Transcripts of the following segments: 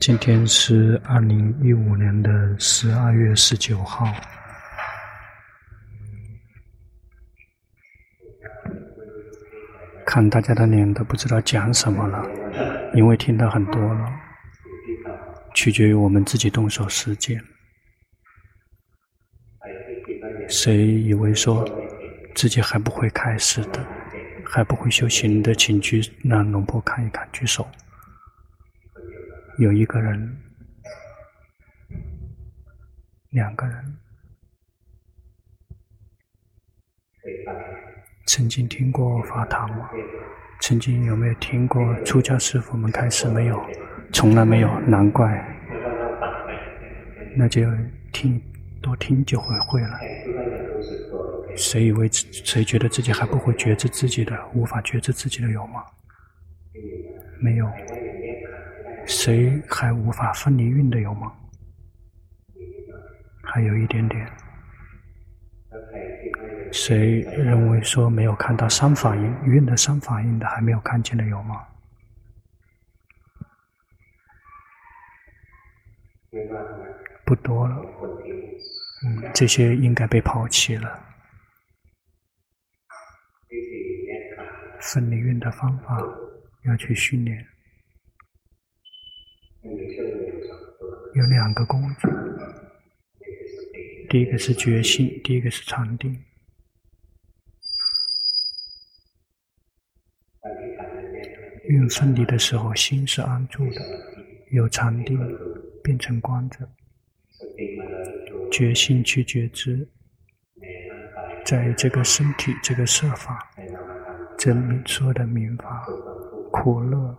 今天是二零一五年的十二月十九号。看大家的脸都不知道讲什么了，因为听到很多了，取决于我们自己动手实践。谁以为说自己还不会开始的，还不会修行的，请举，让龙婆看一看，举手。有一个人，两个人，曾经听过法堂吗？曾经有没有听过出家师父们开始没有？从来没有，难怪。那就听，多听就会会了。谁以为谁觉得自己还不会觉知自己的，无法觉知自己的有吗？没有。谁还无法分离运的有吗？还有一点点。谁认为说没有看到三法印运的三法印的还没有看见的有吗？不多了。嗯，这些应该被抛弃了。分离运的方法要去训练。有两个工具，第一个是觉性，第一个是禅定。运分离的时候，心是安住的，有禅定，变成观者，觉性去觉知，在这个身体、这个色法、这说的名法、苦乐、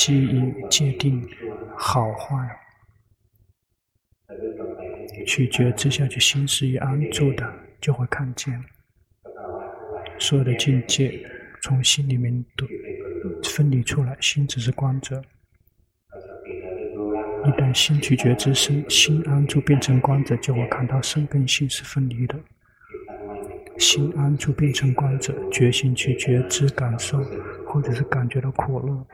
记忆、界定。好坏，取觉知下去，心是一安住的，就会看见所有的境界从心里面都分离出来，心只是光者。一旦心取觉知身，心安住变成光者，就会看到身跟心是分离的。心安住变成光者，觉性去觉知感受，或者是感觉到苦乐。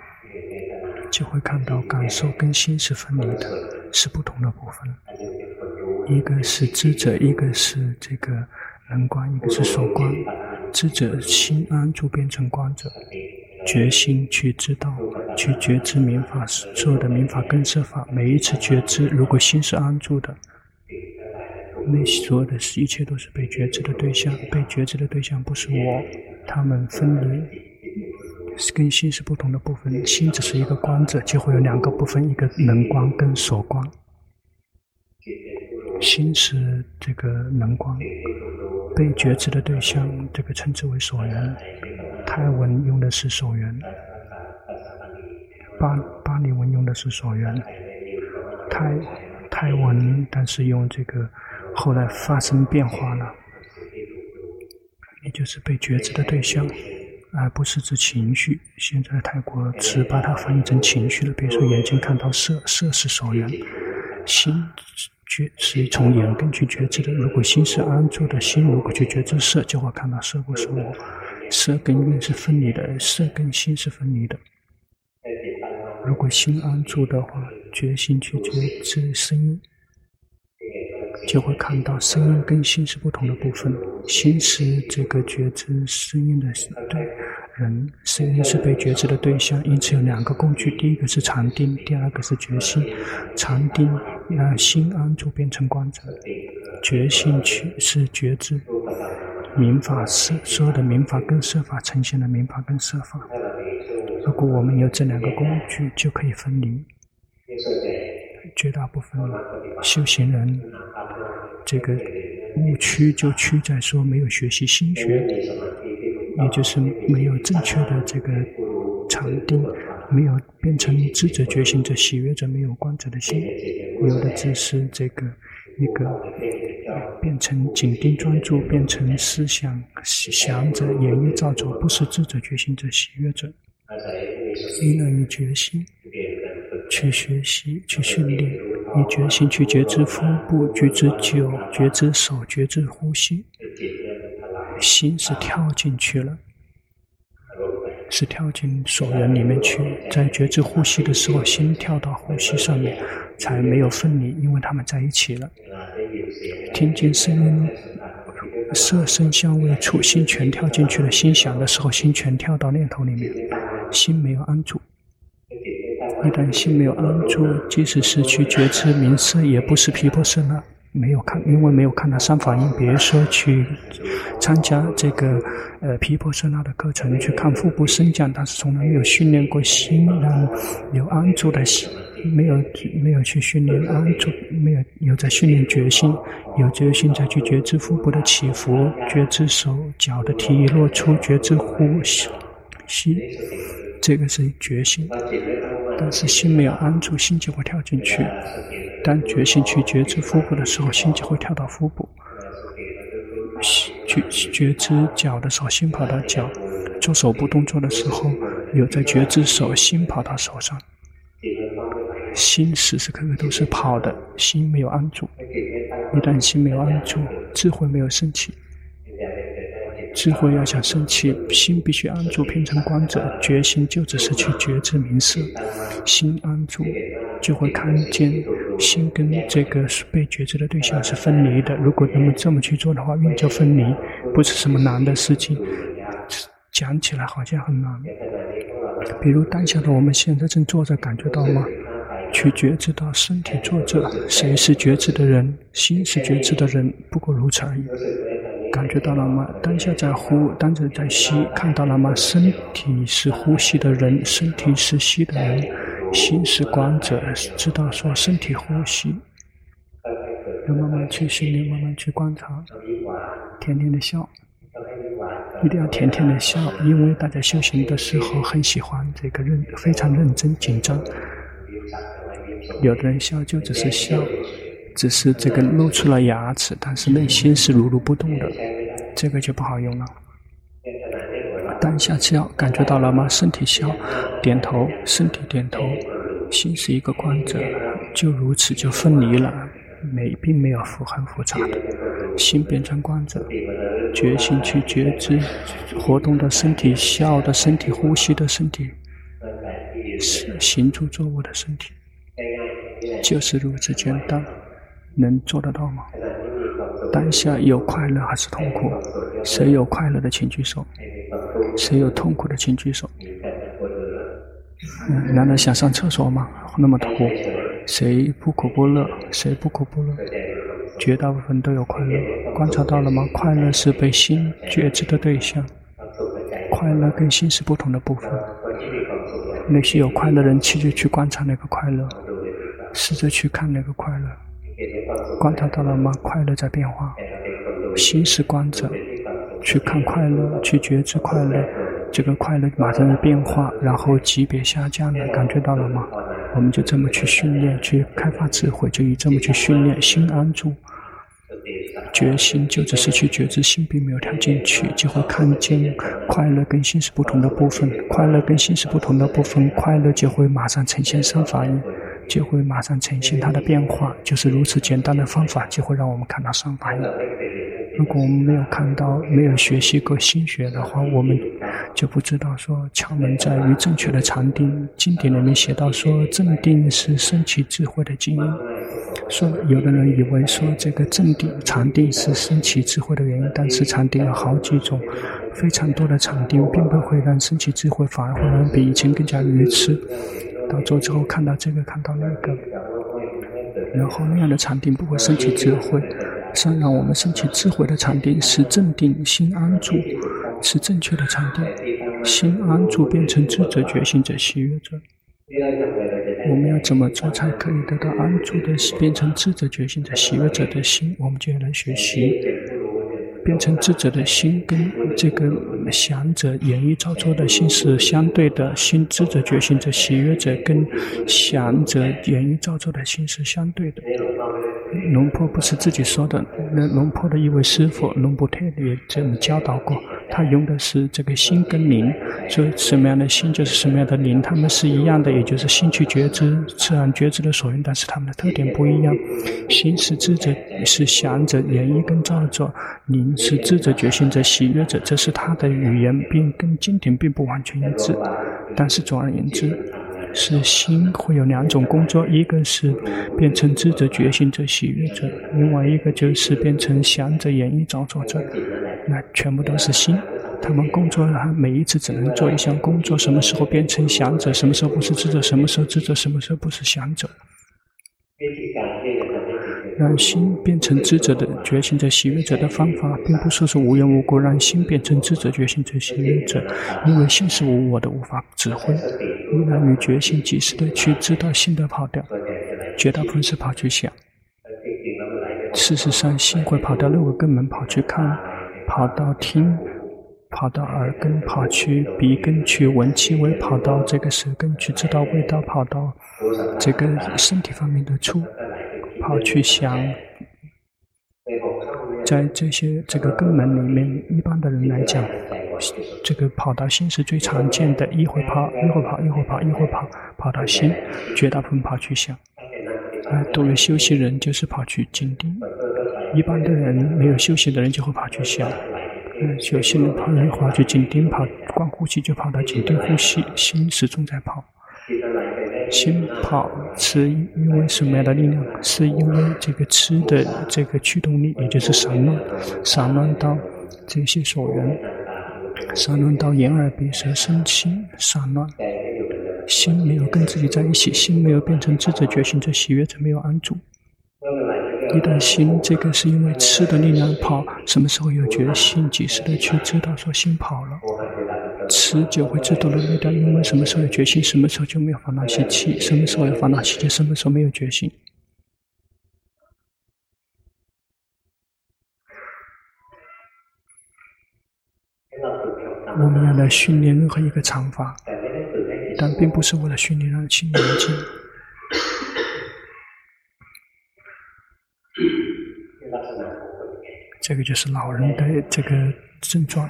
就会看到感受跟心是分离的，是不同的部分。一个是知者，一个是这个能观，一个是所观。知者心安住变成观者，决心去知道，去觉知明法，所有的明法跟色法。每一次觉知，如果心是安住的，那所有的一切都是被觉知的对象。被觉知的对象不是我，他们分离。跟心是不同的部分，心只是一个观者，就会有两个部分，一个能光跟所光。心是这个能光，被觉知的对象，这个称之为所缘。泰文用的是所缘，巴巴利文用的是所缘。泰泰文，但是用这个后来发生变化了，也就是被觉知的对象。而不是指情绪。现在泰国词把它翻译成情绪了。比如说，眼睛看到色，色是所缘；心觉是从眼根去觉知的。如果心是安住的，心如果去觉知色，就会看到色不是我。色跟运是分离的，色跟心是分离的。如果心安住的话，觉心去觉知声音。就会看到声音跟心是不同的部分，心是这个觉知声音的对人，声音是被觉知的对象，因此有两个工具，第一个是禅定，第二个是觉心。禅定让心安住变成观者，觉心去是觉知明法色，所有的明法跟设法呈现的明法跟设法。如果我们有这两个工具，就可以分离。绝大部分修行人，这个误区就区在说没有学习心学，也就是没有正确的这个禅定，没有变成智者觉醒者喜悦者没有观者的心，有的只是这个一个变成紧盯专注，变成思想想者演绎造作，不是智者觉醒者喜悦者，因而以决心。去学习，去训练，以决心去觉知腹部，觉知脚，觉知手，觉知呼吸。心是跳进去了，是跳进所缘里面去，在觉知呼吸的时候，心跳到呼吸上面，才没有分离，因为他们在一起了。听见声音、色声香味触，心全跳进去了。心想的时候，心全跳到念头里面，心没有安住。一旦心没有安住，即使是去觉知名色，也不是皮婆舍那。没有看，因为没有看到三法印，别说去参加这个呃皮婆舍那的课程，去看腹部升降，但是从来没有训练过心，然后有安住的心，没有没有去训练安住，没有有在训练决心，有决心再去觉知腹部的起伏，觉知手脚的提落出，觉知呼，吸，这个是决心，但是心没有安住，心就会跳进去。当决心去觉知腹部的时候，心就会跳到腹部；去觉知脚的时候，心跑到脚；做手部动作的时候，有在觉知手，心跑到手上。心时时刻刻都是跑的，心没有安住。一旦心没有安住，智慧没有升起。智慧要想升起，心必须安住，变成观者。觉心就只是去觉知名色，心安住，就会看见。心跟这个被觉知的对象是分离的。如果能这么去做的话，运就分离，不是什么难的事情。讲起来好像很难。比如当下的我们现在正坐着，感觉到吗？去觉知到身体坐着，谁是觉知的人？心是觉知的人，不过如此而已。感觉到了吗？当下在呼，当下在吸，看到了吗？身体是呼吸的人，身体是吸的人。心是观者，知道说身体呼吸，要慢慢去训练，慢慢去观察，甜甜的笑，一定要甜甜的笑，因为大家修行的时候很喜欢这个认，非常认真紧张。有的人笑就只是笑，只是这个露出了牙齿，但是内心是如如不动的，这个就不好用了。当下笑，感觉到了吗？身体笑，点头，身体点头，心是一个观者，就如此就分离了，没并没有复很复杂的，心变成观者，觉心去觉知活动的身体、笑的身体、呼吸的身体、行住坐卧的身体，就是如此简单，能做得到吗？当下有快乐还是痛苦？谁有快乐的请举手？谁有痛苦的请举手？难道想上厕所吗？那么痛苦。谁不苦不乐？谁不苦不乐？绝大部分都有快乐。观察到了吗？快乐是被心觉知的对象。快乐跟心是不同的部分。那些有快乐的人，去就去观察那个快乐，试着去看那个快乐。观察到了吗？快乐在变化。心是观者。去看快乐，去觉知快乐，这个快乐马上的变化，然后级别下降了，感觉到了吗？我们就这么去训练，去开发智慧，就以这么去训练心安住，决心就只是去觉知心并没有跳进去，就会看见快乐跟心是不同的部分，快乐跟心是不同的部分，快乐就会马上呈现三法印，就会马上呈现它的变化，就是如此简单的方法，就会让我们看到三法印。如果我们没有看到、没有学习过心学的话，我们就不知道说窍门在于正确的禅定。经典里面写到说，正定是升起智慧的基因。说有的人以为说这个正定、禅定是升起智慧的原因，但是禅定有好几种，非常多的禅定并不会让升起智慧，反而会让比以前更加愚痴。到做之后看到这个，看到那个，然后那样的禅定不会升起智慧。上让我们升起智慧的禅定是正定，心安住，是正确的禅定。心安住变成智者、觉醒者、喜悦者。我们要怎么做才可以得到安住的心，变成智者、觉醒者、喜悦者的心？我们就要来学习，变成智者的心跟这个想者、演绎造作的心是相对的。心智者、觉醒者、喜悦者跟想者、演绎造作的心是相对的。龙坡不是自己说的，那龙坡的一位师傅龙婆特也这么教导过。他用的是这个心跟灵，所以什么样的心就是什么样的灵，他们是一样的，也就是心去觉知，自然觉知的所用，但是他们的特点不一样。心是智者，是想者、演绎跟造作；灵是智者、觉醒者、喜悦者，这是他的语言，并跟经典并不完全一致。但是总而言之。是心会有两种工作，一个是变成智者、觉醒者、喜悦者，另外一个就是变成想者、演绎、造作者。那全部都是心，他们工作，每一次只能做一项工作。什么时候变成想者？什么时候不是智者？什么时候智者？什么时候不是想者？让心变成智者的觉醒者、喜悦者的方法，并不是说是无缘无故让心变成智者、觉醒者、喜悦者，因为心是无我的，无法指挥。依然与觉醒及时的去知道心的跑掉，绝大部分是跑去想。事实上，心会跑到六个根门，跑去看，跑到听，跑到耳根，跑去鼻根去闻气味，跑到这个舌根去知道味道，跑到这个身体方面的触。跑去想，在这些这个根门里面，一般的人来讲，这个跑到心是最常见的，一会跑，一会跑，一会跑，一会跑，跑到心，绝大部分跑去想。啊，作为休息人就是跑去静定，一般的人没有休息的人就会跑去想。嗯，修行人跑来跑去紧盯，跑光呼吸就跑到紧盯呼吸，心始终在跑。心跑是因为什么样的力量？是因为这个吃的这个驱动力，也就是散乱，散乱到这些所缘，散乱到眼耳鼻舌身心散乱，心没有跟自己在一起，心没有变成智者觉醒者喜悦者，没有安住。一旦心这个是因为吃的力量跑，什么时候有觉性，及时的去知道说心跑了。吃就会自动的灭掉，因为什么时候有觉性，什么时候就没有烦恼习气；什么时候有烦恼习气，什么时候没有觉性。我们要来训练任何一个长法，但并不是为了训练让心宁静。这个就是老人的这个症状。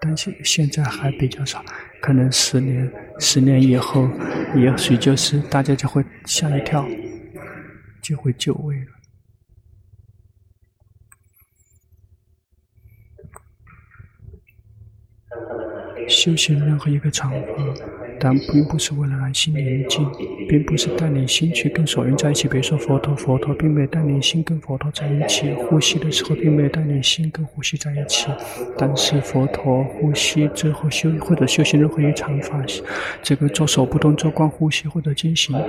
但是现在还比较少，可能十年、十年以后，也许就是大家就会吓一跳，就会就位了。修行任何一个场合。但并不是为了让心宁静，并不是带领心去跟所缘在一起。比如说佛陀，佛陀并没有带领心跟佛陀在一起；呼吸的时候，并没有带领心跟呼吸在一起。但是佛陀呼吸之后修或者修行任何一场法，这个做手部动作、观呼吸或者进行，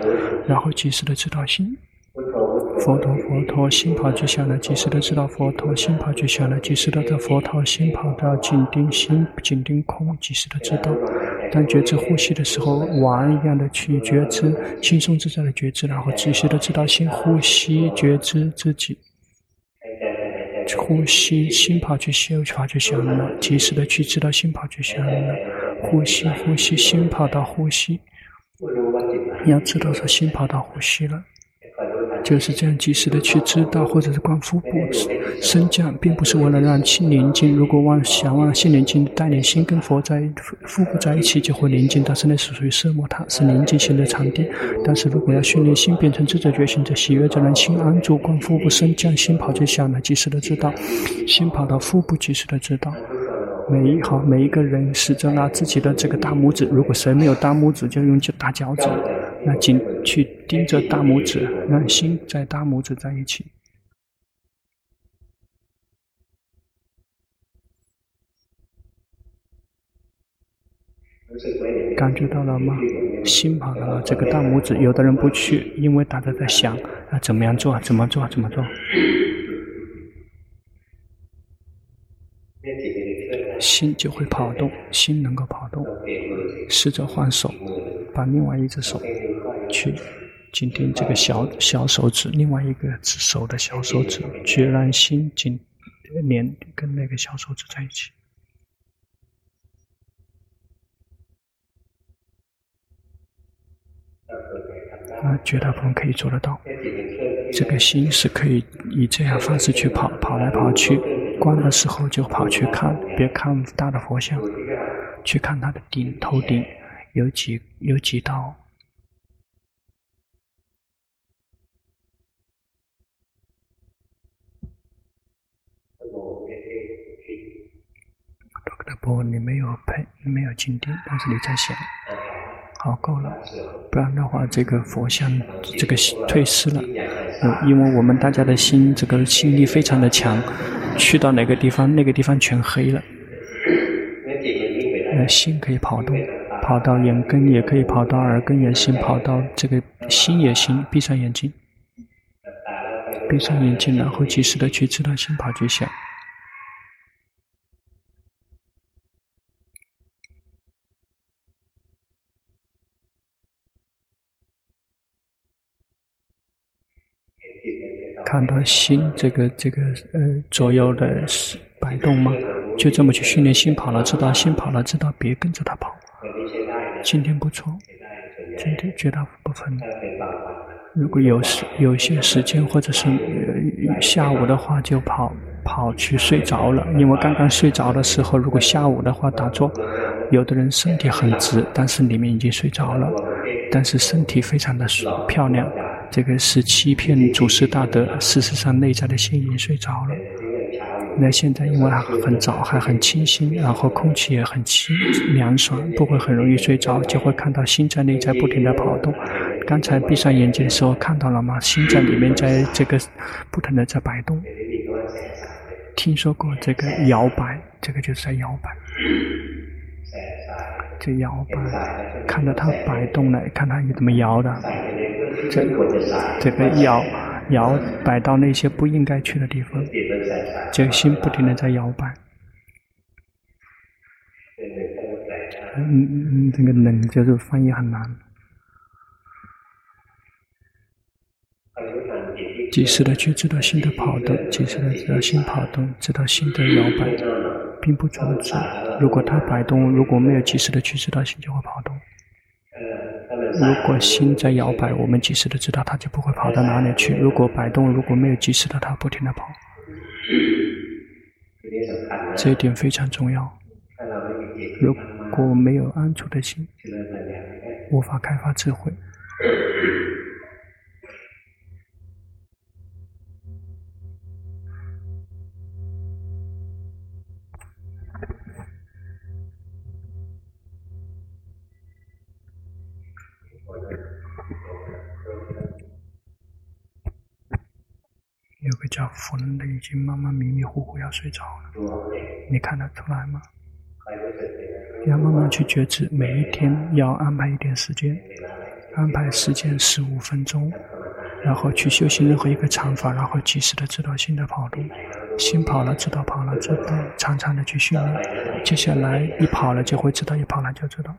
然后及时的知道心。佛陀，佛陀，心跑就想了，及时的知道佛陀，心跑就想了，及时的在佛陀，心跑到紧盯心，紧盯空，及时的知道。当觉知呼吸的时候，玩一样的去觉知，轻松自在的觉知，然后及时的知道心呼吸，觉知自己。呼吸，心跑去修，跑去想了，及时的去知道心跑去想了。呼吸，呼吸，心跑到呼吸，你要知道说心跑到呼吸了。就是这样及时的去知道，或者是观腹部升降，并不是为了让心宁静。如果妄想让心宁静，带领心跟佛在腹部在一起，就会宁静。但是那是属于色魔塔，是宁静心的场地。但是如果要训练心变成智者觉醒者喜悦者，让心安住，观腹部升降，心跑就想了，及时的知道，心跑到腹部，及时的知道。每一好，每一个人试着拿自己的这个大拇指，如果谁没有大拇指，就用大脚趾。那紧去盯着大拇指，让心在大拇指在一起。感觉到了吗？心跑到了这个大拇指，有的人不去，因为大家在想啊，怎么样做？怎么做？怎么做？心就会跑动，心能够跑动，试着换手，把另外一只手。去紧盯这个小小手指，另外一个手的小手指，去让心紧连跟那个小手指在一起。啊，绝大部分可以做得到。这个心是可以以这样方式去跑，跑来跑去，关的时候就跑去看，别看大的佛像，去看他的顶头顶有几有几道。不，你没有配，你没有静定，但是你在想，好够了，不然的话，这个佛像这个退失了。嗯，因为我们大家的心，这个心力非常的强，去到哪个地方，那个地方全黑了。心可以跑动，跑到眼根也可以跑到耳根也行，跑到这个心也行。闭上眼睛，闭上眼睛，然后及时的去知道心跑去想。看到心这个这个呃左右的摆动吗？就这么去训练心跑了，知道心跑了，知道别跟着他跑。今天不错，今天绝大部分。如果有时有些时间或者是下午的话，就跑跑去睡着了。因为刚刚睡着的时候，如果下午的话打坐，有的人身体很直，但是里面已经睡着了，但是身体非常的漂亮。这个是欺骗祖师大德，事实上内在的心已经睡着了。那现在因为还很早，还很清新，然后空气也很清凉爽，不会很容易睡着，就会看到心在内在不停地跑动。刚才闭上眼睛的时候看到了吗？心在里面在这个不停地在摆动。听说过这个摇摆，这个就是在摇摆。这摇摆，看到它摆动了，看它怎么摇的。这这个摇摇摆到那些不应该去的地方，这个心不停地在摇摆。嗯嗯，这个能就是翻译很难。及时的去知道心的跑动，及时的知道心跑动，知道心的摇摆，并不阻止。如果它摆动，如果没有及时的去知道，心就会跑动。如果心在摇摆，我们及时的知道，它就不会跑到哪里去。如果摆动，如果没有及时的，它不停的跑。这一点非常重要。如果没有安住的心，无法开发智慧。有个叫福人的已经慢慢迷迷糊糊要睡着了，你看得出来吗？要慢慢去觉知，每一天要安排一点时间，安排时间十五分钟，然后去修行任何一个禅法，然后及时的知道心的跑路，心跑了知道跑了，知道常常的去训练，接下来一跑了就会知道，一跑了就知道，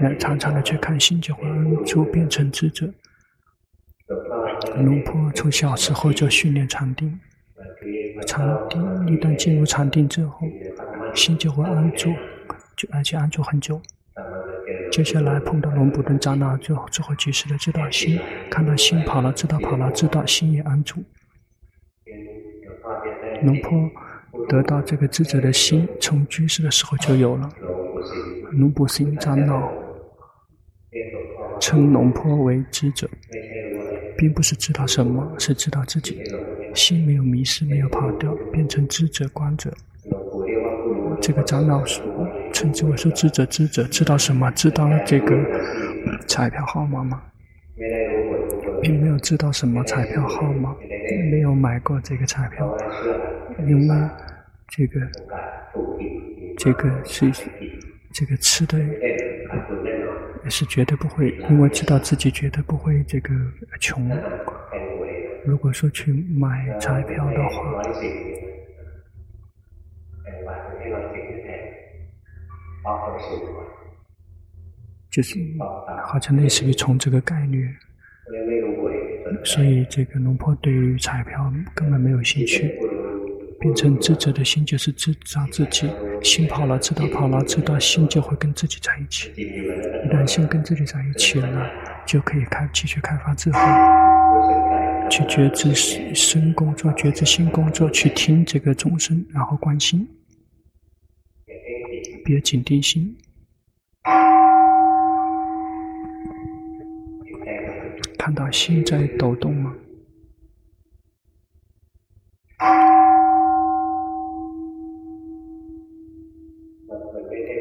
那常常的去看心就会安住变成智者。龙婆从小时候就训练禅定，禅定一旦进入禅定之后，心就会安住，就而且安住很久。接下来碰到龙婆等长老之后，之后及时的知道心，看到心跑了，知道跑了，知道心也安住。龙婆得到这个智者的心，从居士的时候就有了。龙婆心长老称龙婆为智者。并不是知道什么，是知道自己心没有迷失，没有跑掉，变成知者观者。这个长老说，称之为说知者知者，知道什么？知道这个彩票号码吗？并没有知道什么彩票号码，没有买过这个彩票，因为这个这个是这个吃的。也是绝对不会，因为知道自己绝对不会这个穷。如果说去买彩票的话，就是好像类似于从这个概率，所以这个龙婆对于彩票根本没有兴趣。变成智者的心就是智障自己心跑了，知道跑了，知道心就会跟自己在一起。一旦心跟自己在一起了，就可以开继续开发智慧。去觉知身工作，觉知心工作，去听这个众生，然后观心，别紧盯心，看到心在抖动吗？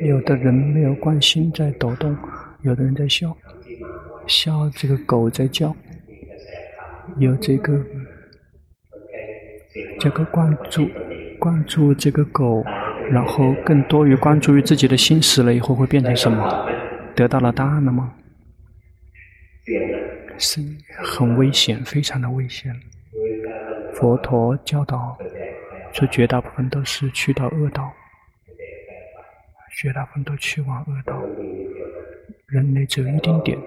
有的人没有关心在抖动，有的人在笑，笑这个狗在叫，有这个这个关注关注这个狗，然后更多于关注于自己的心死了以后会变成什么？得到了答案了吗？是很危险，非常的危险。佛陀教导说，绝大部分都是去到恶道。绝大部分都去往恶道，人类只有一丁点，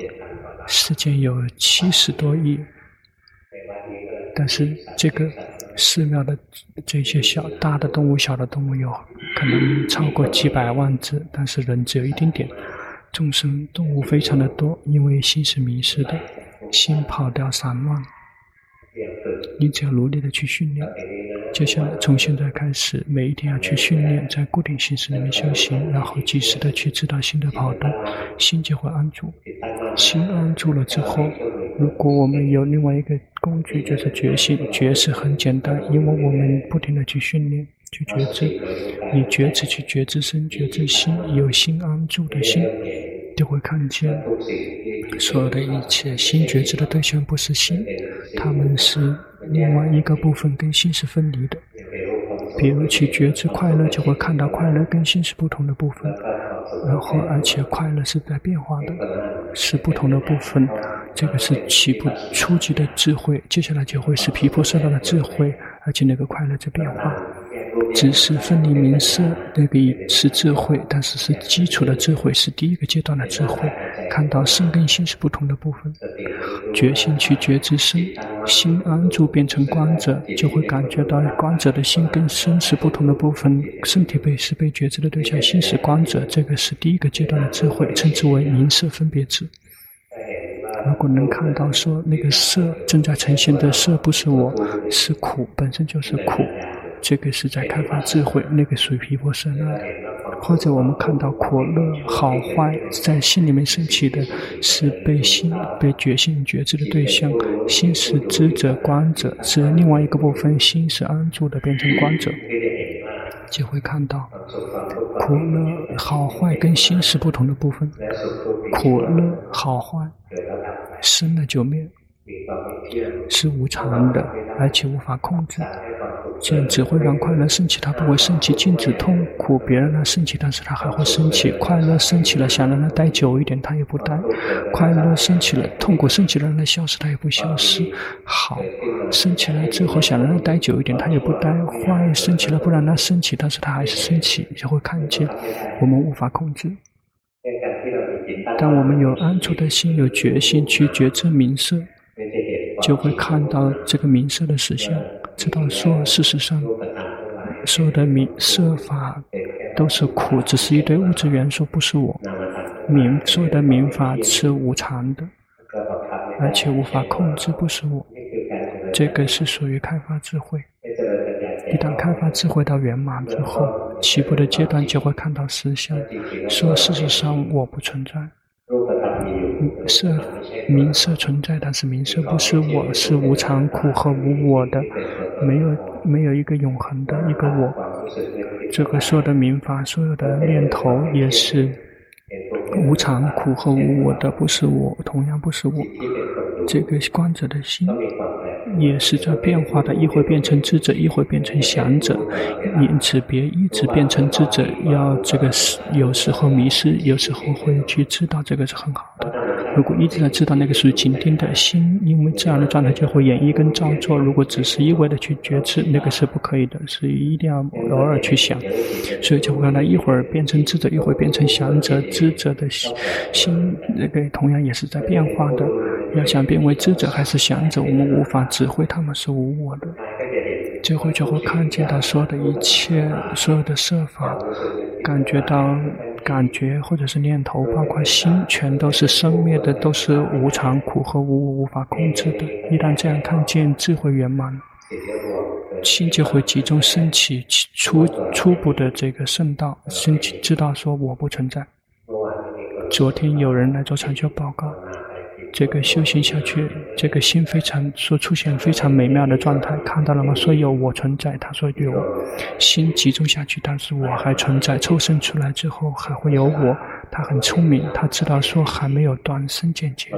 世间有七十多亿，但是这个寺庙的这些小大的动物、小的动物有可能超过几百万只，但是人只有一丁点，众生动物非常的多，因为心是迷失的，心跑掉散乱，你只要努力的去训练。接下来，从现在开始，每一天要去训练，在固定形式里面修行，然后及时的去知道心的跑动，心就会安住。心安住了之后，如果我们有另外一个工具，就是觉性，觉是很简单，因为我们不停的去训练，去觉知，你觉知去觉知身，觉知心，有心安住的心，就会看见所有的一切。心觉知的对象不是心，他们是。另外一个部分跟心是分离的，比如去觉知快乐，就会看到快乐跟心是不同的部分，然后而且快乐是在变化的，是不同的部分。这个是起步初级的智慧，接下来就会是皮肤受到的智慧，而且那个快乐在变化。只是分离名色，那个是智慧，但是是基础的智慧，是第一个阶段的智慧。看到身跟心是不同的部分，觉性去觉知身，心安住变成观者，就会感觉到观者的心跟身是不同的部分。身体被是被觉知的对象，心是观者，这个是第一个阶段的智慧，称之为名色分别智。如果能看到说那个色正在呈现的色不是我，是苦，本身就是苦。这个是在开发智慧，那个属于毗婆舍那，或者我们看到苦乐好坏在心里面升起的，是被心被觉性觉知的对象，心是知者观者，是另外一个部分，心是安住的变成观者，就会看到苦乐好坏跟心是不同的部分，苦乐好坏生了就灭，是无常的，而且无法控制。这样只会让快乐升起，它不会升起禁止痛苦。别让它升起，但是它还会升起。快乐升起了，想让它待久一点，它也不待。快乐升起了，痛苦升起了，让它消失，它也不消失。好，升起来之后，想让它待久一点，它也不待。坏升起了，不让它升起，但是它还是升起，就会看见我们无法控制。当我们有安住的心，有决心去觉知名色，就会看到这个名色的实相。知道说，事实上，所有的名设法都是苦，只是一堆物质元素，不是我。名所有的名法是无常的，而且无法控制，不是我。这个是属于开发智慧。一旦开发智慧到圆满之后，起步的阶段就会看到实相，说事实上我不存在。色名色存在，但是名色不是我，是无常、苦和无我的，没有没有一个永恒的一个我。这个所有的名法，所有的念头也是无常、苦和无我的，不是我，同样不是我。这个观者的心也是在变化的，一会变成智者，一会变成想者，因此别一直变成智者，要这个是有时候迷失，有时候会去知道，这个是很好的。如果一直在知道那个属于紧盯的心，因为这样的状态就会演绎跟造作。如果只是一味的去觉知，那个是不可以的，是一定要偶尔去想。所以就会让它一会儿变成智者，一会儿变成想者。知者的心，那个同样也是在变化的。要想变为智者还是想者，我们无法指挥，他们是无我的。最后就会看见他所有的一切，所有的设法，感觉到感觉或者是念头，包括心，全都是生灭的，都是无常、苦和无无法控制的。一旦这样看见，智慧圆满，心就会集中升起初初步的这个圣道，升起知道说我不存在。昨天有人来做禅修报告。这个修行下去，这个心非常说出现非常美妙的状态，看到了吗？说有我存在，他说有，心集中下去，但是我还存在，抽身出来之后还会有我。他很聪明，他知道说还没有断身见解。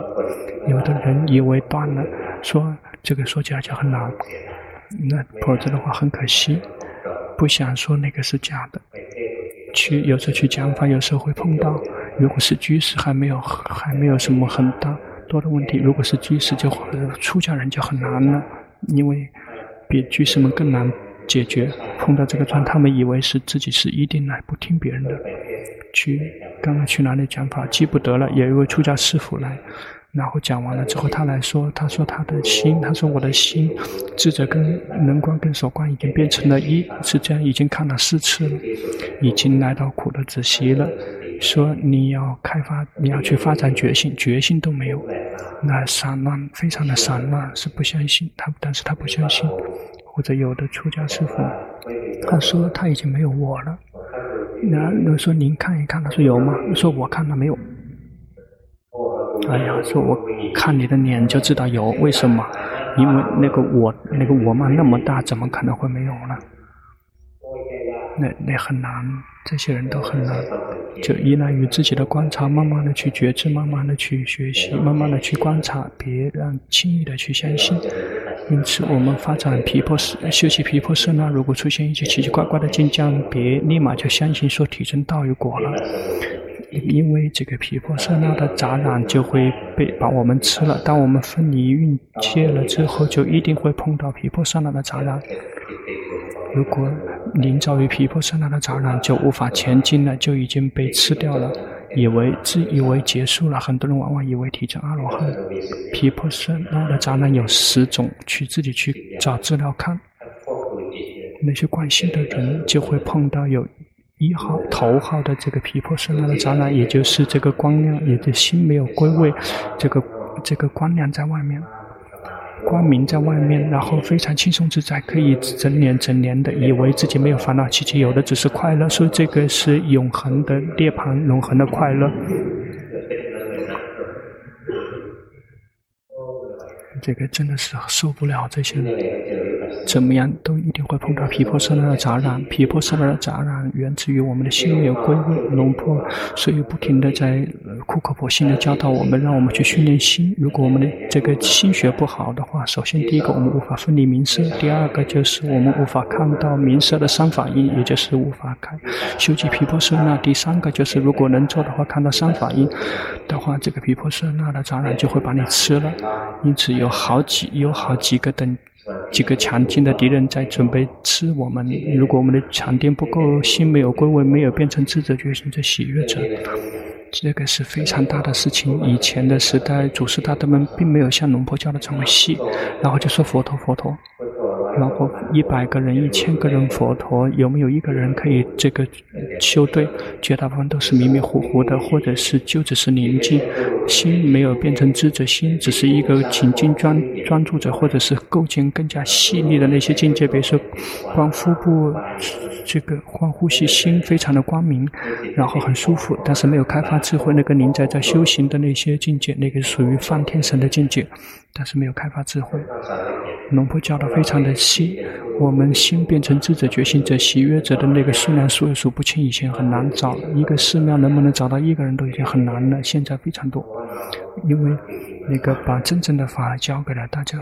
有的人以为断了，说这个说起来就很难，那否则的话很可惜，不想说那个是假的。去有时候去讲法，有时候会碰到，如果是居士还没有还没有什么很大。多的问题，如果是居士就出家人就很难了，因为比居士们更难解决。碰到这个状，他们以为是自己是一定来不听别人的。去刚刚去哪里讲法记不得了，有一位出家师傅来，然后讲完了之后，他来说，他说他的心，他说我的心智者跟能观跟守观已经变成了一，是这样，已经看了四次了，已经来到苦的子息了。说你要开发，你要去发展觉性，觉性都没有，那散乱，非常的散乱，是不相信他，但是他不相信，或者有的出家师父，他说他已经没有我了，那那说您看一看，他说有吗？说我看他没有，哎呀，说我看你的脸就知道有，为什么？因为那个我，那个我嘛那么大，怎么可能会没有呢？那那很难，这些人都很难。就依赖于自己的观察，慢慢的去觉知，慢慢的去学习，慢慢的去观察，别让轻易的去相信。因此，我们发展毗婆舍，修习皮破色呢，如果出现一些奇奇怪怪的境界，别立马就相信说体证道与果了，因为这个皮破色呢的杂染就会被把我们吃了。当我们分离运界了之后，就一定会碰到皮破色那的杂染。如果临遭于毗婆舍那的杂染，就无法前进了，就已经被吃掉了，以为自以为结束了。很多人往往以为体证阿罗汉。毗婆舍那的杂染有十种，去自己去找资料看。那些惯性的人就会碰到有一号头号的这个毗婆舍那的杂染，也就是这个光亮，也就心没有归位，这个这个光亮在外面。光明在外面，然后非常轻松自在，可以整年整年的以为自己没有烦恼，其实有的只是快乐，所以这个是永恒的涅槃，永恒的快乐。这个真的是受不了这些人。怎么样都一定会碰到皮婆舍那的杂染，皮婆舍那的杂染源自于我们的心有归位，龙婆，所以不停地在苦口婆心地教导我们，让我们去训练心。如果我们的这个心学不好的话，首先第一个我们无法分离名色，第二个就是我们无法看到名色的三法印，也就是无法开修习毗婆舍那。第三个就是如果能做的话，看到三法印的话，这个皮婆舍那的杂染就会把你吃了。因此有好几有好几个等。几个强劲的敌人在准备吃我们。如果我们的强定不够，心没有归位，没有变成智者觉醒的喜悦者，这个是非常大的事情。以前的时代，祖师大德们并没有像龙婆教的这么细，然后就说佛陀佛陀。然后一百个人、一千个人佛陀，有没有一个人可以这个修对？绝大部分都是迷迷糊糊的，或者是就只是宁静，心没有变成智者心，只是一个静静专专注者，或者是构建更加细腻的那些境界，比如说光腹部这个光呼吸，心非常的光明，然后很舒服，但是没有开发智慧。那个临在在修行的那些境界，那个属于梵天神的境界，但是没有开发智慧。龙婆教的非常的细，我们心变成智者、觉醒者、喜悦者的那个数量数也数不清，以前很难找。一个寺庙能不能找到一个人都已经很难了，现在非常多，因为那个把真正的法教给了大家。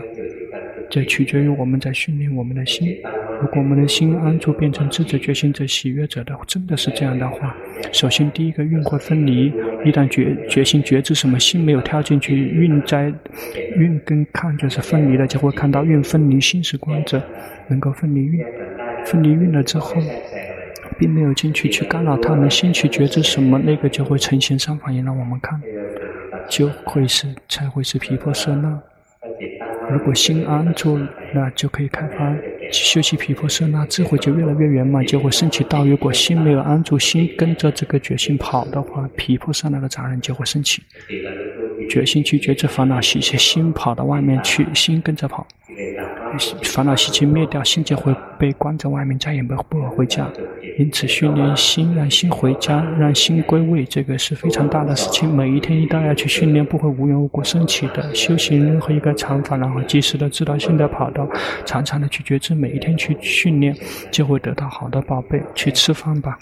这取决于我们在训练我们的心。如果我们的心安住变成智者、觉醒者、喜悦者的，真的是这样的话，首先第一个运会分离。一旦觉觉醒觉知什么，心没有跳进去，运在运跟看就是分离了，就会看到运分离，心是观者，能够分离运。分离运了之后，并没有进去去干扰他们，心去觉知什么，那个就会呈现上反应让我们看，就会是才会是皮婆色那。如果心安住，那就可以开发修习毗婆舍那，智慧就越来越圆满，就会升起道。如果心没有安住，心跟着这个决心跑的话，毗婆舍那个杂人就会升起。决心去觉知烦恼一些，心跑到外面去，心跟着跑。烦恼习气灭掉，心就会被关在外面，再也不不会回家。因此，训练心，让心回家，让心归位，这个是非常大的事情。每一天一定要去训练，不会无缘无故升起的。修行任何一个禅法，然后及时的知道现在跑道，常常的去觉知，每一天去训练，就会得到好的宝贝。去吃饭吧。